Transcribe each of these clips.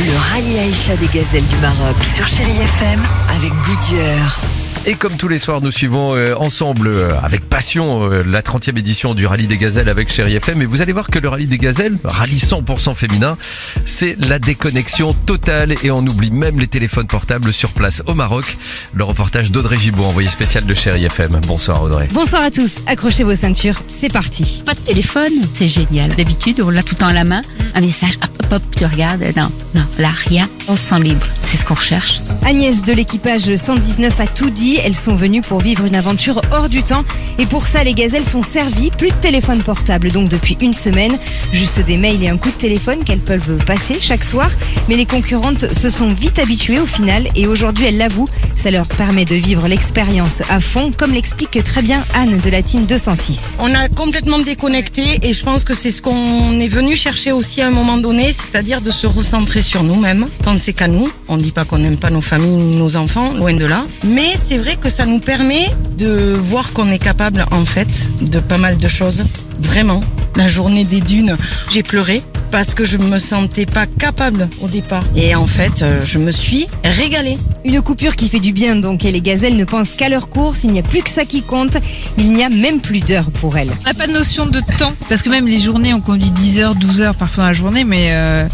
Le rallye Aïcha des gazelles du Maroc sur Chéri FM avec Goodyear. Et comme tous les soirs, nous suivons euh, ensemble, euh, avec passion, euh, la 30e édition du Rallye des Gazelles avec Chéri FM. Et vous allez voir que le Rallye des Gazelles, rallye 100% féminin, c'est la déconnexion totale et on oublie même les téléphones portables sur place au Maroc. Le reportage d'Audrey Gibaud, envoyé spécial de Chéri FM. Bonsoir Audrey. Bonsoir à tous, accrochez vos ceintures, c'est parti. Pas de téléphone, c'est génial. D'habitude, on l'a tout le temps à la main. Un message, hop, hop, hop, tu regardes. Non, non, là, rien. On se sent libre. C'est ce qu'on recherche. Agnès de l'équipage 119 a tout dit, elles sont venues pour vivre une aventure hors du temps et pour ça les gazelles sont servies, plus de téléphone portable donc depuis une semaine, juste des mails et un coup de téléphone qu'elles peuvent passer chaque soir, mais les concurrentes se sont vite habituées au final et aujourd'hui elles l'avouent, ça leur permet de vivre l'expérience à fond comme l'explique très bien Anne de la team 206. On a complètement déconnecté et je pense que c'est ce qu'on est venu chercher aussi à un moment donné, c'est-à-dire de se recentrer sur nous-mêmes, penser qu'à nous. On ne dit pas qu'on n'aime pas nos familles, nos enfants, loin de là. Mais c'est vrai que ça nous permet de voir qu'on est capable en fait de pas mal de choses. Vraiment. La journée des dunes, j'ai pleuré parce que je me sentais pas capable au départ. Et en fait, euh, je me suis régalée. Une coupure qui fait du bien donc et les gazelles ne pensent qu'à leur course, il n'y a plus que ça qui compte, il n'y a même plus d'heures pour elles. On n'a pas de notion de temps, parce que même les journées, on conduit 10 heures, 12 heures parfois dans la journée, mais euh,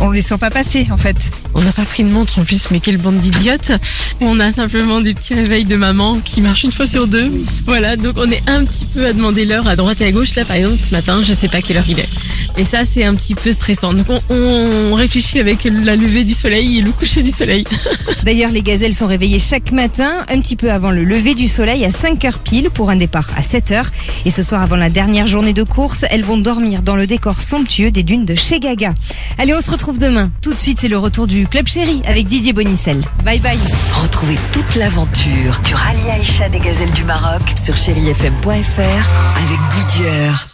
on les sent pas passer en fait. On n'a pas pris de montre en plus, mais quelle bande d'idiotes. On a simplement des petits réveils de maman qui marchent une fois sur deux. Voilà, donc on est un petit peu à demander l'heure à droite et à gauche. Là, par exemple, ce matin, je sais pas quelle heure il est. Et ça, c'est un petit peu stressant. Donc on, on réfléchit avec la levée du soleil et le coucher du soleil. D'ailleurs, les gazelles sont réveillées chaque matin, un petit peu avant le lever du soleil à 5 heures pile pour un départ à 7 heures. Et ce soir, avant la dernière journée de course, elles vont dormir dans le décor somptueux des dunes de chez Gaga. Allez, on se demain. Tout de suite, c'est le retour du Club Chéri avec Didier Bonicel. Bye bye. Retrouvez toute l'aventure du rallye Aïcha des gazelles du Maroc sur chérifm.fr avec Goodyear.